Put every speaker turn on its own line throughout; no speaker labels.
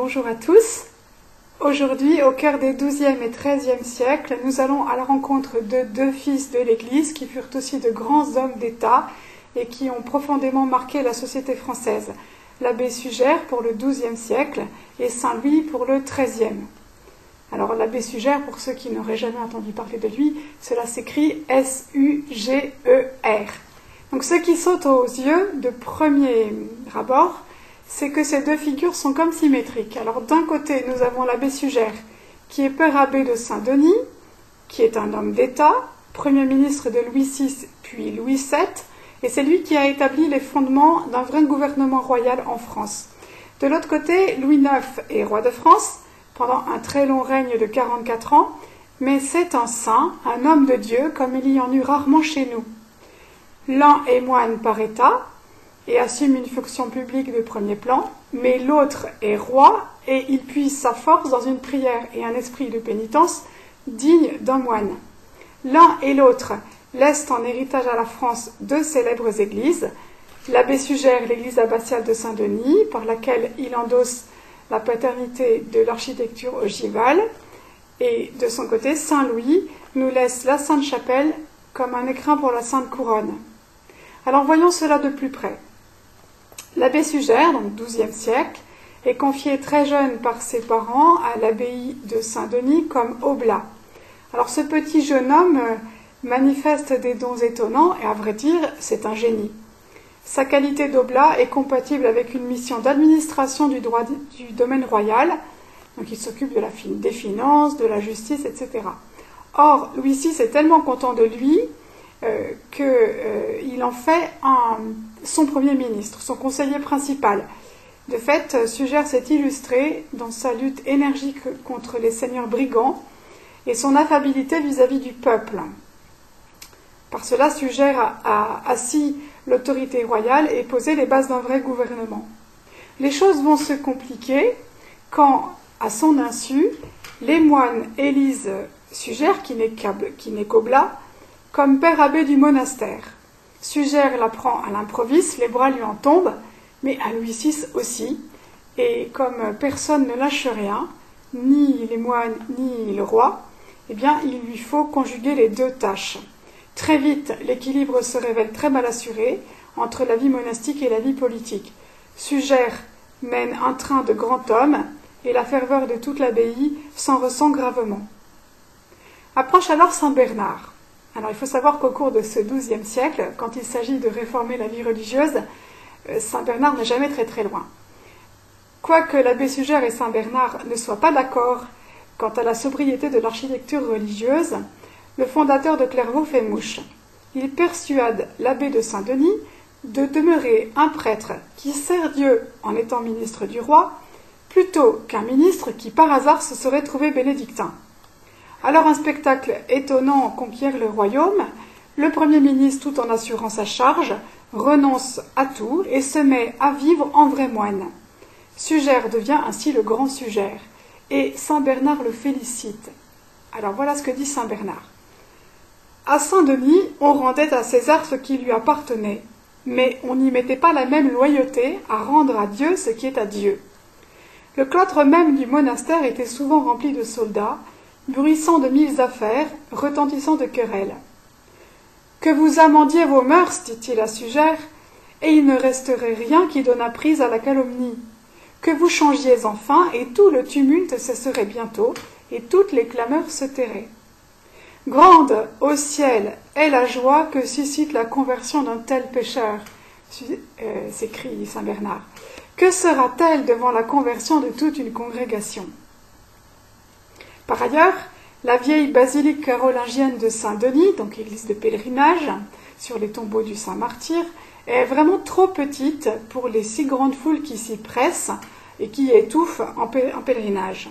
Bonjour à tous. Aujourd'hui, au cœur des XIIe et XIIIe siècles, nous allons à la rencontre de deux fils de l'Église qui furent aussi de grands hommes d'État et qui ont profondément marqué la société française. L'abbé Sugère pour le XIIe siècle et Saint Louis pour le XIIIe. Alors l'abbé Sugère, pour ceux qui n'auraient jamais entendu parler de lui, cela s'écrit S-U-G-E-R. Donc ce qui saute aux yeux de premier abord, c'est que ces deux figures sont comme symétriques. Alors d'un côté, nous avons l'abbé Sugère, qui est père abbé de Saint-Denis, qui est un homme d'État, premier ministre de Louis VI puis Louis VII, et c'est lui qui a établi les fondements d'un vrai gouvernement royal en France. De l'autre côté, Louis IX est roi de France pendant un très long règne de 44 ans, mais c'est un saint, un homme de Dieu, comme il y en eut rarement chez nous. L'un est moine par État, et assume une fonction publique de premier plan, mais l'autre est roi et il puise sa force dans une prière et un esprit de pénitence digne d'un moine. L'un et l'autre laissent en héritage à la France deux célèbres églises, l'abbé Sugère l'église abbatiale de Saint-Denis, par laquelle il endosse la paternité de l'architecture ogivale, et de son côté, Saint-Louis nous laisse la Sainte-Chapelle comme un écrin pour la Sainte Couronne. Alors voyons cela de plus près. L'abbé Sugère, donc XIIe siècle, est confié très jeune par ses parents à l'abbaye de Saint-Denis comme oblat. Alors ce petit jeune homme euh, manifeste des dons étonnants et à vrai dire, c'est un génie. Sa qualité d'oblat est compatible avec une mission d'administration du, domaine royal, donc il s'occupe de la, des finances, de la justice, etc. Or, Louis VI est tellement content de lui qu'il euh, en fait son Premier ministre, son conseiller principal. De fait, euh, Sugère s'est illustré dans sa lutte énergique contre les seigneurs brigands et son affabilité vis-à-vis du peuple. Par cela, Sugère a, assis l'autorité royale et posé les bases d'un vrai gouvernement. Les choses vont se compliquer quand, à son insu, les moines élisent Sugère, qui n'est qu'oblat, comme père abbé du monastère. Sugère l'apprend à l'improviste, les bras lui en tombent, mais à Louis VI aussi, et comme personne ne lâche rien, ni les moines ni le roi, eh bien il lui faut conjuguer les deux tâches. Très vite, l'équilibre se révèle très mal assuré entre la vie monastique et la vie politique. Sugère mène un train de grand homme, et la ferveur de toute l'abbaye s'en ressent gravement. Approche alors Saint Bernard. Alors il faut savoir qu'au cours de ce XIIe siècle, quand il s'agit de réformer la vie religieuse, euh, Saint Bernard n'est jamais très très loin. Quoique l'abbé Sugère et Saint Bernard ne soient pas d'accord quant à la sobriété de l'architecture religieuse, le fondateur de Clairvaux fait mouche. Il persuade l'abbé de Saint-Denis de demeurer un prêtre qui sert Dieu en étant ministre du roi, plutôt qu'un ministre qui par hasard se serait trouvé bénédictin. Alors un spectacle étonnant conquiert le royaume. Le Premier ministre, tout en assurant sa charge, renonce à tout et se met à vivre en vrai moine. Sugère devient ainsi le grand Sugère, et Saint Bernard le félicite. Alors voilà ce que dit Saint Bernard. À Saint-Denis, on rendait à César ce qui lui appartenait, mais on n'y mettait pas la même loyauté à rendre à Dieu ce qui est à Dieu. Le cloître même du monastère était souvent rempli de soldats, bruissant de mille affaires, retentissant de querelles. Que vous amendiez vos mœurs, dit-il à Sugère, et il ne resterait rien qui donnât prise à la calomnie. Que vous changiez enfin, et tout le tumulte cesserait bientôt, et toutes les clameurs se tairaient. Grande au ciel est la joie que suscite la conversion d'un tel pécheur, euh, s'écrie saint Bernard. Que sera-t-elle devant la conversion de toute une congrégation? Par ailleurs, la vieille basilique carolingienne de Saint-Denis, donc église de pèlerinage, sur les tombeaux du Saint-Martyr, est vraiment trop petite pour les si grandes foules qui s'y pressent et qui étouffent en, pèlerinage.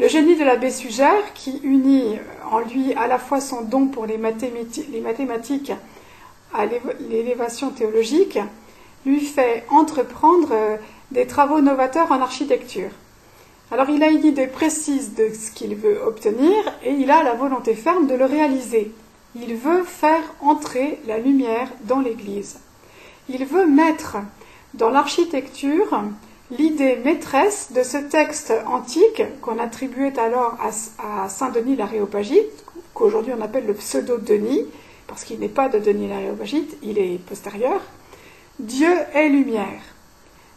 Le génie de l'abbé Sugère, qui unit en lui à la fois son don pour les, mathématiques à l'élévation théologique, lui fait entreprendre des travaux novateurs en architecture. Alors il a une idée précise de ce qu'il veut obtenir et il a la volonté ferme de le réaliser. Il veut faire entrer la lumière dans l'Église. Il veut mettre dans l'architecture l'idée maîtresse de ce texte antique qu'on attribuait alors à, Saint Denis l'Aréopagite, qu'aujourd'hui on appelle le pseudo-Denis, parce qu'il n'est pas de Denis l'Aréopagite, il est postérieur. Dieu est lumière.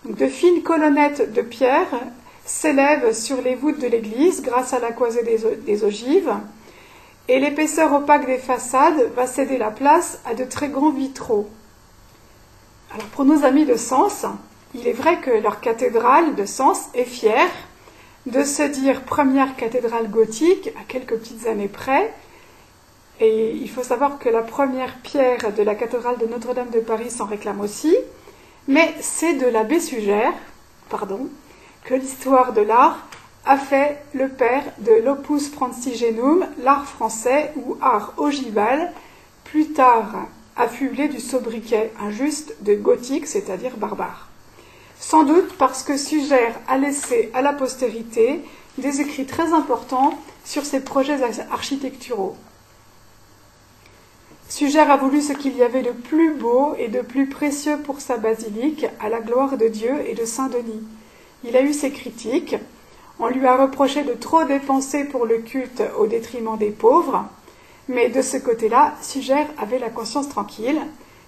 de fines colonnettes de pierre s'élèvent sur les voûtes de l'église grâce à la croisée des ogives, et l'épaisseur opaque des façades va céder la place à de très grands vitraux. Alors pour nos amis de Sens, il est vrai que leur cathédrale de Sens est fière de se dire première cathédrale gothique à quelques petites années près. Et il faut savoir que la première pierre de la cathédrale de Notre-Dame de Paris s'en réclame aussi. Mais c'est de l'abbé Sugère, pardon, que l'histoire de l'art a fait le père de l'opus francigenum, l'art français ou art ogival, plus tard affublé du sobriquet injuste de gothique, c'est-à-dire barbare. Sans doute parce que Sugère a laissé à la postérité des écrits très importants sur ses projets architecturaux. Sugère a voulu ce qu'il y avait de plus beau et de plus précieux pour sa basilique, à la gloire de Dieu et de Saint Denis. Il a eu ses critiques, on lui a reproché de trop dépenser pour le culte au détriment des pauvres, mais de ce côté-là, Sugère avait la conscience tranquille.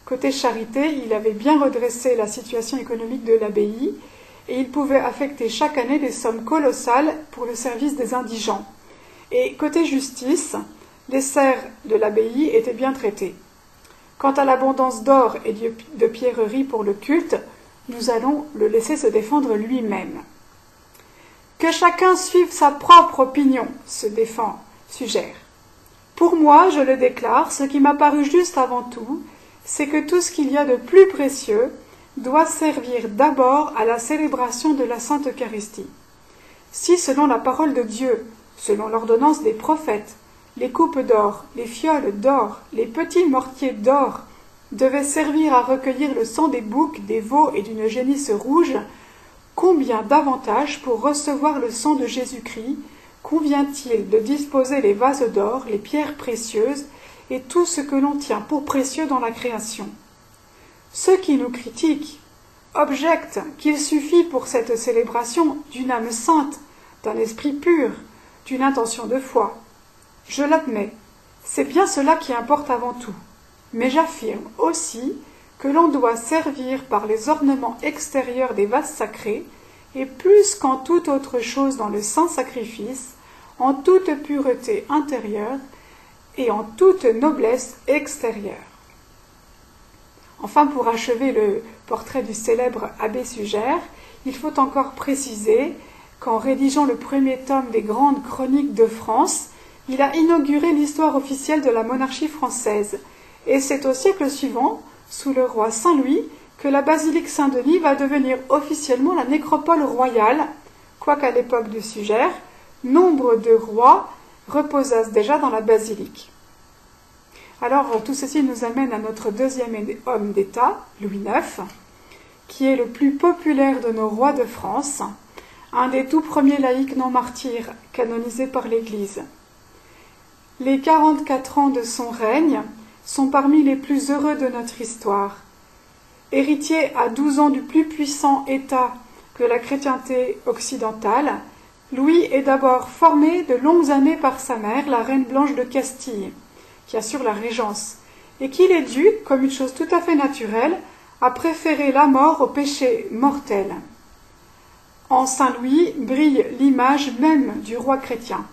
Côté charité, il avait bien redressé la situation économique de l'abbaye et il pouvait affecter chaque année des sommes colossales pour le service des indigents. Et côté justice, les serfs de l'abbaye étaient bien traités. Quant à l'abondance d'or et de pierreries pour le culte, nous allons le laisser se défendre lui-même. Que chacun suive sa propre opinion, se défend, suggère. Pour moi, je le déclare, ce qui m'a paru juste avant tout, c'est que tout ce qu'il y a de plus précieux doit servir d'abord à la célébration de la Sainte Eucharistie. Si, selon la parole de Dieu, selon l'ordonnance des prophètes, les coupes d'or, les fioles d'or, les petits mortiers d'or devaient servir à recueillir le sang des boucs, des veaux et d'une génisse rouge, Combien davantage pour recevoir le sang de Jésus-Christ? Convient-il de disposer les vases d'or, les pierres précieuses et tout ce que l'on tient pour précieux dans la création? Ceux qui nous critiquent objectent qu'il suffit pour cette célébration d'une âme sainte, d'un esprit pur, d'une intention de foi. Je l'admets, c'est bien cela qui importe avant tout. Mais j'affirme aussi que l'on doit servir par les ornements extérieurs des vases sacrés, et plus qu'en toute autre chose dans le saint sacrifice, en toute pureté intérieure et en toute noblesse extérieure. Enfin, pour achever le portrait du célèbre abbé Sugère, il faut encore préciser qu'en rédigeant le premier tome des grandes chroniques de France, il a inauguré l'histoire officielle de la monarchie française. Et c'est au siècle suivant sous le roi Saint-Louis que la basilique Saint-Denis va devenir officiellement la nécropole royale, quoiqu'à l'époque de Sugère, nombre de rois reposassent déjà dans la basilique. Alors tout ceci nous amène à notre deuxième homme d'État, Louis IX, qui est le plus populaire de nos rois de France, un des tout premiers laïcs non martyrs canonisés par l'Église. Les quarante-quatre ans de son règne sont parmi les plus heureux de notre histoire. Héritier à douze ans du plus puissant État que la chrétienté occidentale, Louis est d'abord formé de longues années par sa mère, la reine Blanche de Castille, qui assure la régence, et qu'il est dû, comme une chose tout à fait naturelle, à préférer la mort au péché mortel. En Saint Louis brille l'image même du roi chrétien,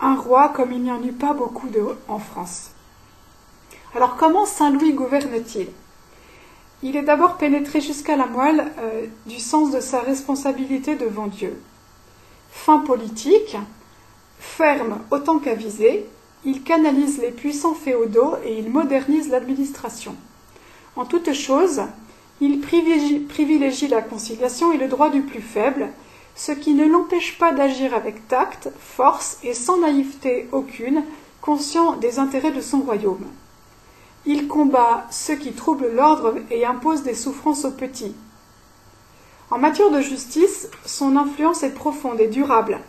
un roi comme il n'y en eut pas beaucoup de en France. Alors comment Saint Louis gouverne-t-il? Il est d'abord pénétré jusqu'à la moelle euh, du sens de sa responsabilité devant Dieu. Fin politique, ferme autant qu'avisé, il canalise les puissants féodaux et il modernise l'administration. En toute chose, il privilégie la conciliation et le droit du plus faible, ce qui ne l'empêche pas d'agir avec tact, force et sans naïveté aucune, conscient des intérêts de son royaume. Il combat ceux qui troublent l'ordre et imposent des souffrances aux petits. En matière de justice, son influence est profonde et durable.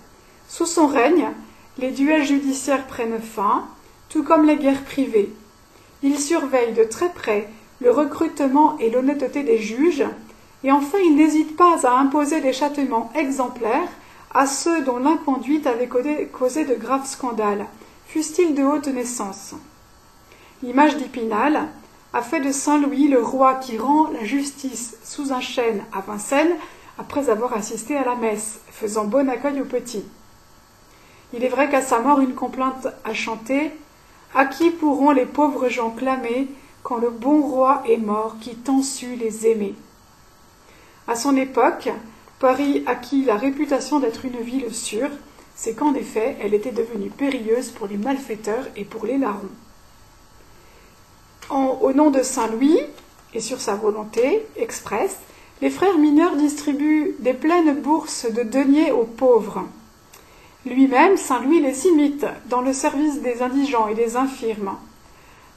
Sous son règne, les duels judiciaires prennent fin, tout comme les guerres privées. Il surveille de très près le recrutement et l'honnêteté des juges Et enfin, il n'hésite pas à imposer des châtiments exemplaires à ceux dont l'inconduite avait causé de graves scandales, fussent-ils de haute naissance. L'image d'Ipinal a fait de Saint Louis le roi qui rend la justice sous un chêne à Vincennes après avoir assisté à la messe, faisant bon accueil aux petits. Il est vrai qu'à sa mort une complainte a chanté À qui pourront les pauvres gens clamer quand le bon roi est mort qui tant sut les aimer? À son époque, Paris acquit la réputation d'être une ville sûre, c'est qu'en effet elle était devenue périlleuse pour les malfaiteurs et pour les larrons au nom de Saint Louis, et sur sa volonté expresse, les frères mineurs distribuent des pleines bourses de deniers aux pauvres. Lui-même, Saint Louis les imite dans le service des indigents et des infirmes.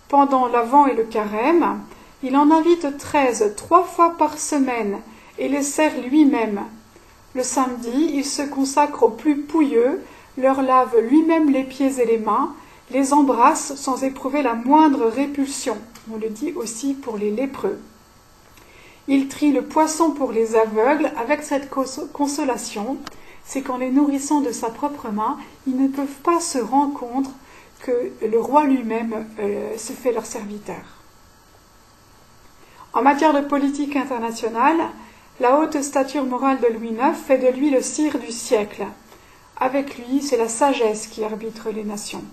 Pendant l'Avent et le Carême, il en invite treize trois fois par semaine et les sert lui-même. Le samedi, il se consacre aux plus pouilleux, leur lave lui-même les pieds et les mains, les embrasse sans éprouver la moindre répulsion. On le dit aussi pour les lépreux. Il trie le poisson pour les aveugles avec cette consolation, c'est qu'en les nourrissant de sa propre main, ils ne peuvent pas se rendre compte que le roi lui-même euh, se fait leur serviteur. En matière de politique internationale, la haute stature morale de Louis IX fait de lui le sire du siècle. Avec lui, c'est la sagesse qui arbitre les nations.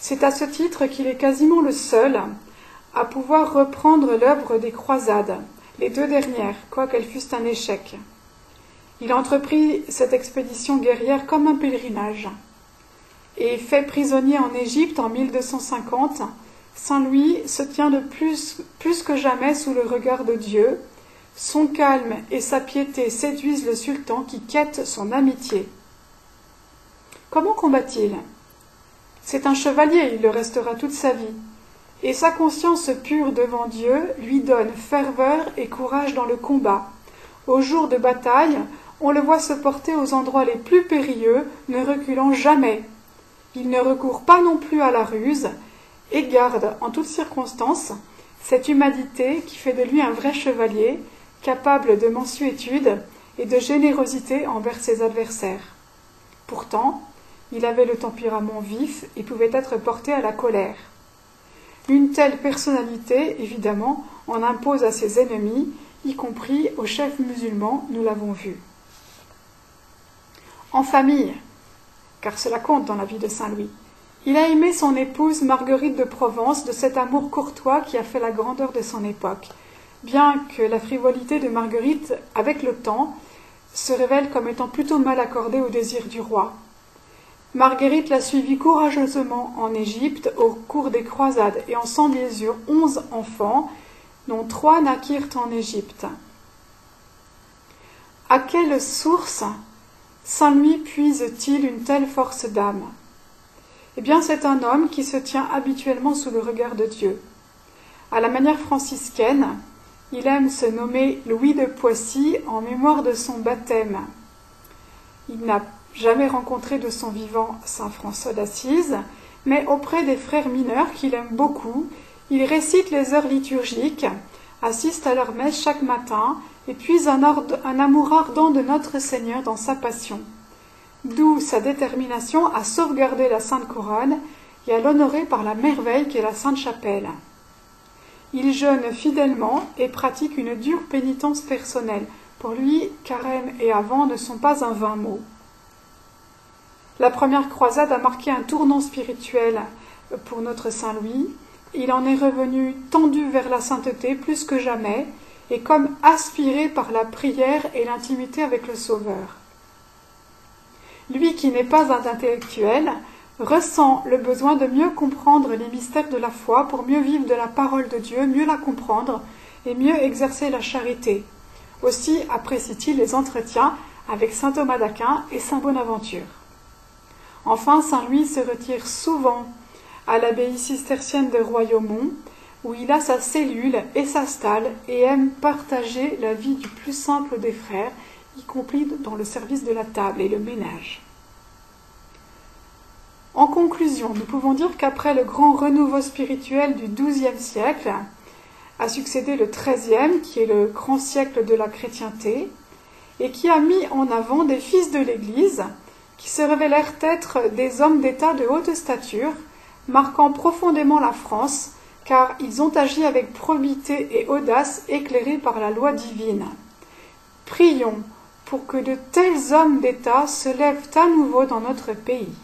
C'est à ce titre qu'il est quasiment le seul à pouvoir reprendre l'œuvre des croisades, les deux dernières, quoiqu'elles fussent un échec. Il entreprit cette expédition guerrière comme un pèlerinage. Et fait prisonnier en Égypte en 1250, Saint Louis se tient de plus, plus que jamais sous le regard de Dieu. Son calme et sa piété séduisent le sultan qui quête son amitié. Comment combat-il c'est un chevalier, il le restera toute sa vie. Et sa conscience pure devant Dieu lui donne ferveur et courage dans le combat. Au jour de bataille, on le voit se porter aux endroits les plus périlleux, ne reculant jamais. Il ne recourt pas non plus à la ruse, et garde, en toutes circonstances, cette humanité qui fait de lui un vrai chevalier, capable de mansuétude et de générosité envers ses adversaires. Pourtant, il avait le tempérament vif et pouvait être porté à la colère. Une telle personnalité, évidemment, en impose à ses ennemis, y compris aux chefs musulmans, nous l'avons vu. En famille, car cela compte dans la vie de Saint Louis, il a aimé son épouse Marguerite de Provence de cet amour courtois qui a fait la grandeur de son époque, bien que la frivolité de Marguerite, avec le temps, se révèle comme étant plutôt mal accordée au désir du roi, Marguerite la suivit courageusement en Égypte au cours des croisades et ensemble ils eurent onze enfants, dont trois naquirent en Égypte. À quelle source Saint Louis puise-t-il une telle force d'âme? Eh bien, c'est un homme qui se tient habituellement sous le regard de Dieu. À la manière franciscaine, il aime se nommer Louis de Poissy en mémoire de son baptême. Il n'a jamais rencontré de son vivant saint François d'Assise, mais auprès des frères mineurs qu'il aime beaucoup, il récite les heures liturgiques, assiste à leur messe chaque matin, et puis un, un amour ardent de notre Seigneur dans sa passion. D'où sa détermination à sauvegarder la Sainte Couronne et à l'honorer par la merveille qu'est la Sainte Chapelle. Il jeûne fidèlement et pratique une dure pénitence personnelle. Pour lui, carême et avant ne sont pas un vain mot. La première croisade a marqué un tournant spirituel pour notre Saint Louis. Il en est revenu tendu vers la sainteté plus que jamais, et comme aspiré par la prière et l'intimité avec le Sauveur. Lui qui n'est pas un intellectuel, ressent le besoin de mieux comprendre les mystères de la foi pour mieux vivre de la parole de Dieu, mieux la comprendre et mieux exercer la charité. Aussi apprécie-t-il les entretiens avec saint Thomas d'Aquin et saint Bonaventure. Enfin, Saint Louis se retire souvent à l'abbaye cistercienne de Royaumont, où il a sa cellule et sa stalle et aime partager la vie du plus simple des frères, y compris dans le service de la table et le ménage. En conclusion, nous pouvons dire qu'après le grand renouveau spirituel du XIIe siècle, a succédé le XIIIe, qui est le grand siècle de la chrétienté, et qui a mis en avant des fils de l'Église, qui se révélèrent être des hommes d'État de haute stature, marquant profondément la France, car ils ont agi avec probité et audace éclairés par la loi divine. Prions pour que de tels hommes d'État se lèvent à nouveau dans notre pays.